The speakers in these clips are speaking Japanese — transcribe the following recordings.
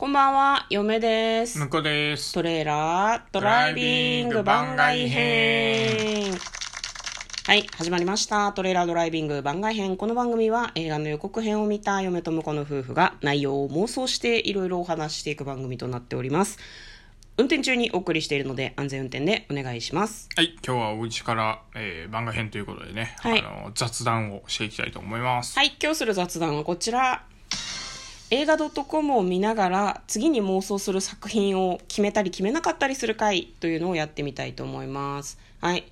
こんばんは、嫁です。向こうです。トレーラードライビング番外編。はい、始まりました。トレーラードライビング番外編。この番組は映画の予告編を見た嫁と婿の夫婦が内容を妄想していろいろお話ししていく番組となっております。運転中にお送りしているので安全運転でお願いします。はい、今日はお家から、えー番外編ということでね、はいあの雑談をしていきたいと思います。はい、今日する雑談はこちら。映画 .com を見ながら次に妄想する作品を決めたり決めなかったりする回というのをやってみたいと思います。はい。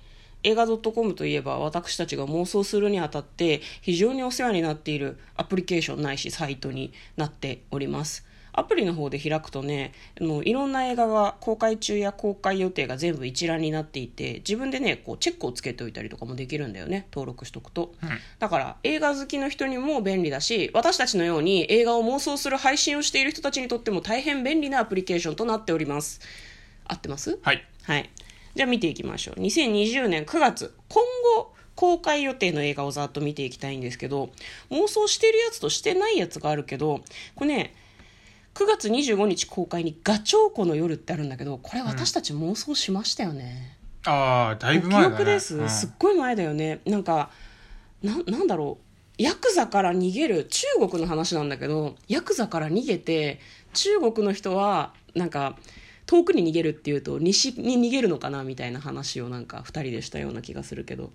映画 .com といえば私たちが妄想するにあたって非常にお世話になっているアプリケーションないしサイトになっております。アプリの方で開くとね、あのいろんな映画が公開中や公開予定が全部一覧になっていて、自分でね、こうチェックをつけておいたりとかもできるんだよね、登録しとくと。だから映画好きの人にも便利だし、私たちのように映画を妄想する配信をしている人たちにとっても大変便利なアプリケーションとなっております。合ってます？はい。はい。じゃあ見ていきましょう。2020年9月、今後公開予定の映画をざっと見ていきたいんですけど、妄想してるやつとしてないやつがあるけど、これね、9月25日公開にガチョウコの夜ってあるんだけど、これ私たち妄想しましたよね。ああ、だいぶ記前だね。憶です、うん。すっごい前だよね。なんかななんだろう。ヤクザから逃げる中国の話なんだけどヤクザから逃げて中国の人はなんか遠くに逃げるっていうと西に逃げるのかなみたいな話をなんか2人でしたような気がするけど、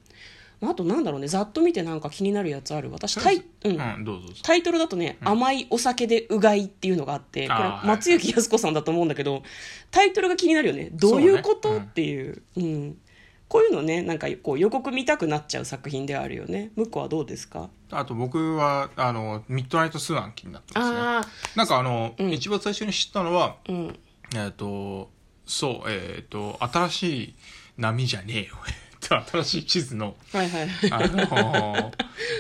まあ、あとなんだろうねざっと見てなんか気になるやつある私タイ,、うん。タイトルだとね、甘いお酒でうがいっていうのがあって、これ松雪泰子さんだと思うんだけど、タイトルが気になるよね。どういうこと、っていう。うん。こういうのね、なんかこう予告見たくなっちゃう作品ではあるよね。向こうはどうですか？あと僕は、あの、ミッドナイトスワン気になってますね。あなんかあの、ん一番最初に知ったのは。えっ、と、そう、えっ、と、新しい波じゃねえよ。えっと、新しい地図の、はいはい。あの、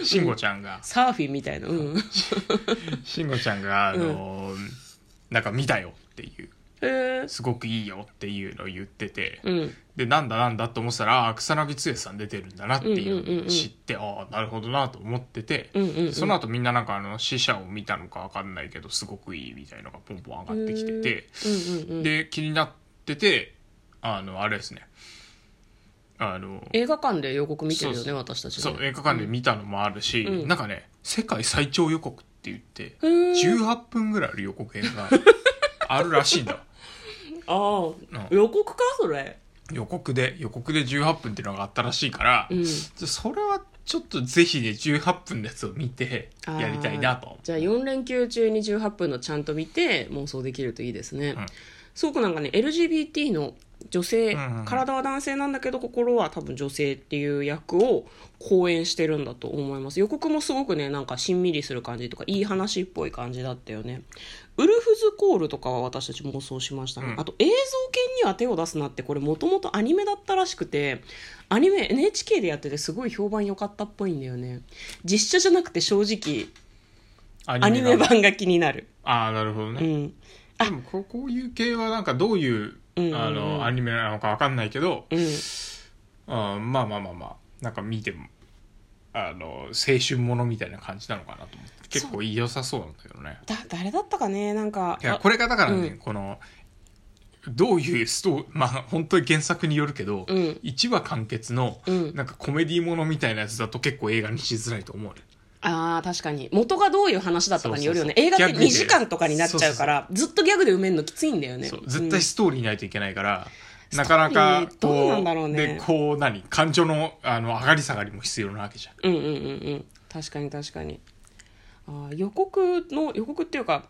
慎吾ちゃんが、サーフィンみたいな。うん。慎吾ちゃんが、あの、なんか見たよっていう。へえ。すごくいいよっていうのを言ってて、うん。でなんだなんだと思ってたら草薙剛さん出てるんだなっていうのを知って、ああなるほどなと思ってて、うんうんうんその後みんななんかあの死者を見たのか分かんないけどすごくいいみたいのがポンポン上がってきてて、うんうんうん。で気になっててあのあれですねあの映画館で予告見てるよね、私たちね。そう映画館で見たのもあるし、うん。なんかね世界最長予告って言ってへー。18分ぐらいある予告編が あるらしいんだ。ああ、予告かそれ？予告で予告で18分っていうのがあったらしいから、うん。それはちょっとぜひね18分のやつを見てやりたいなと。じゃあ4連休中に18分のちゃんと見て妄想できるといいですね、ん。すごくなんかね LGBT の女性、体は男性なんだけど心は多分女性っていう役を講演してるんだと思います。予告もすごくねなんかしんみりする感じとかいい話っぽい感じだったよね。ウルフズコールとかは私たち妄想しましたね、うん。あと映像系には手を出すなってこれもともとアニメだったらしくてアニメ NHK でやっててすごい評判良かったっぽいんだよね。実写じゃなくて正直アニメが版が気になる。ああなるほどね、うん。でもここういう系はなんかどういう、うん。あのアニメなのかわかんないけど、うん。あまあまあまあまあなんか見てもあの青春ものみたいな感じなのかなと思って結構良さそうなんだけどね。だ、誰だったかね？なんか。あいやこれがだからね、うん。このどういうストーまあ本当に原作によるけど、うん。1話完結の、うん。なんかコメディものみたいなやつだと結構映画にしづらいと思うねああ、確かに。元がどういう話だったかによるよね。そうそうそう。映画ってギャグで。2時間とかになっちゃうから、ずっとギャグで埋めるのきついんだよね。そう。絶対うんストーリーないといけないから、ん。なかなかストーリーどうなんだろうね。でこう何？感情のあの上がり下がりも必要なわけじゃん。うんうんうんうん。確かに確かに。あー予告の、予告っていうか、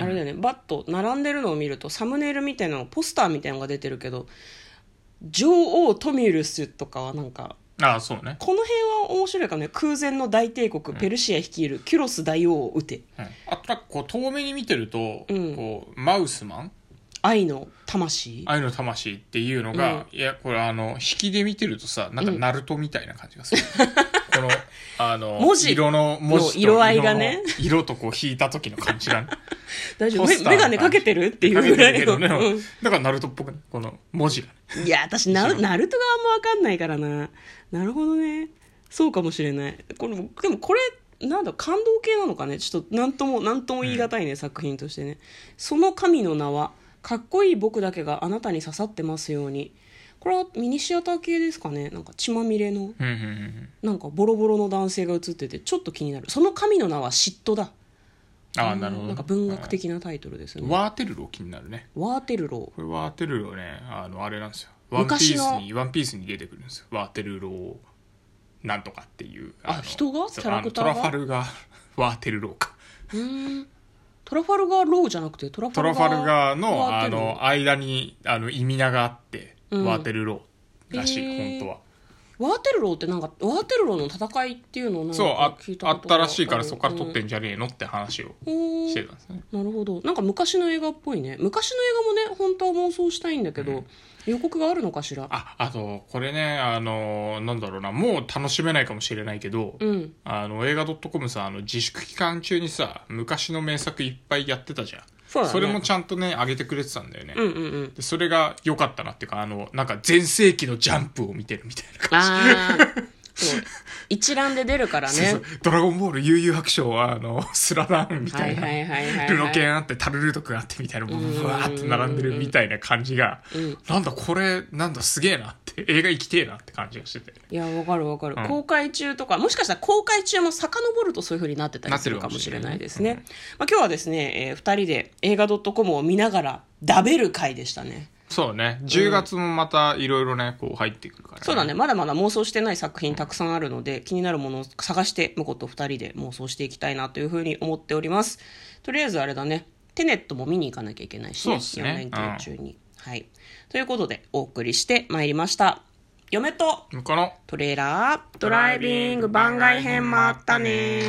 あれだよね、バッと並んでるのを見ると、サムネイルみたいなの、ポスターみたいなのが出てるけど、女王トミルスとかはなんか、ああそうね、この辺は面白いかもね。空前の大帝国、ペルシア率いるキュロス大王を撃て。うん、あとなんかこう遠目に見てると、うん。こうマウスマン？愛の魂？愛の魂っていうのが、いやこれあの引きで見てるとさなんかナルトみたいな感じがする、このあの文字色の文字との色合いがね。色とこう引いた時の感じがね。大丈夫。ポスターメメガネかけてるっていうぐらいの。ね、うん。だからナルトっぽくねこの文字がね。いや、私ナ、ナルトがあんまわかんないからな。なるほどね。そうかもしれない。これ、でもこれ、なんだ感動系なのかね。ちょっと何とも何とも言い難いね、作品としてね。その神の名はかっこいい僕だけがあなたに刺さってますように。これはミニシアター系ですかね。なんか血まみれのうんうんうんなんかボロボロの男性が映っててちょっと気になる。その神の名は嫉妬だ。ああなるほど。なんか文学的なタイトルですね、ワーテルロー気になるね。ワーテルロこれワーテルローね。あのあれなんですよ。ワンピースにワンピースに出てくるんですよ。ワーテルローなんとかっていうあの人が？キャラクターが？トラファルガ ーテルローかーうーん。トラファルガーローじゃなくてトラファルガーのあの間にあの意味名があって、うん。ワーテルローらしい、へー。本当はワーテルローってなんかワーテルローの戦いっていうのをなんかそうあ聞いたあことがったらしいからそこから撮ってんんじゃねえのって話をうん。してたんですね。なるほど。なんか昔の映画っぽいね。昔の映画もね本当は妄想したいんだけど、予告があるのかしら？ああとこれねあのなんだろうなもう楽しめないかもしれないけど、うん。あの映画 .com さあの自粛期間中にさ昔の名作いっぱいやってたじゃんそうだね。れもちゃんとね上げてくれてたんだよね、うんうんうん。でそれが良かったなっていうかあのなんか全盛期のジャンプを見てるみたいな感じ。ああそう一覧で出るからね。そうそう。ドラゴンボール悠々白書はあのスラダンみたいな、はいはいはいはいはい。ルロケンあってタルルト君あってみたいなブワーって並んでるみたいな感じが、うん。なんだこれなんだすげえなって映画行きてえなって感じがしてて。いやわかるわかる、うん。公開中とかもしかしたら公開中も遡るとそういう風になってたりするかもしれないいですね、まあ、今日はですね、え2人で映画 .com を見ながらダベる回でしたねそうね。10月もまたいろいろねこう入ってくるから、そうだね。まだまだ妄想してない作品たくさんあるので気になるものを探して向こうと2人で妄想していきたいなというふうに思っております。とりあえずあれだね。テネットも見に行かなきゃいけないしね。ね。4連休中に、はい。ということでお送りしてまいりました。嫁とトレーラードライビング番外編もあったね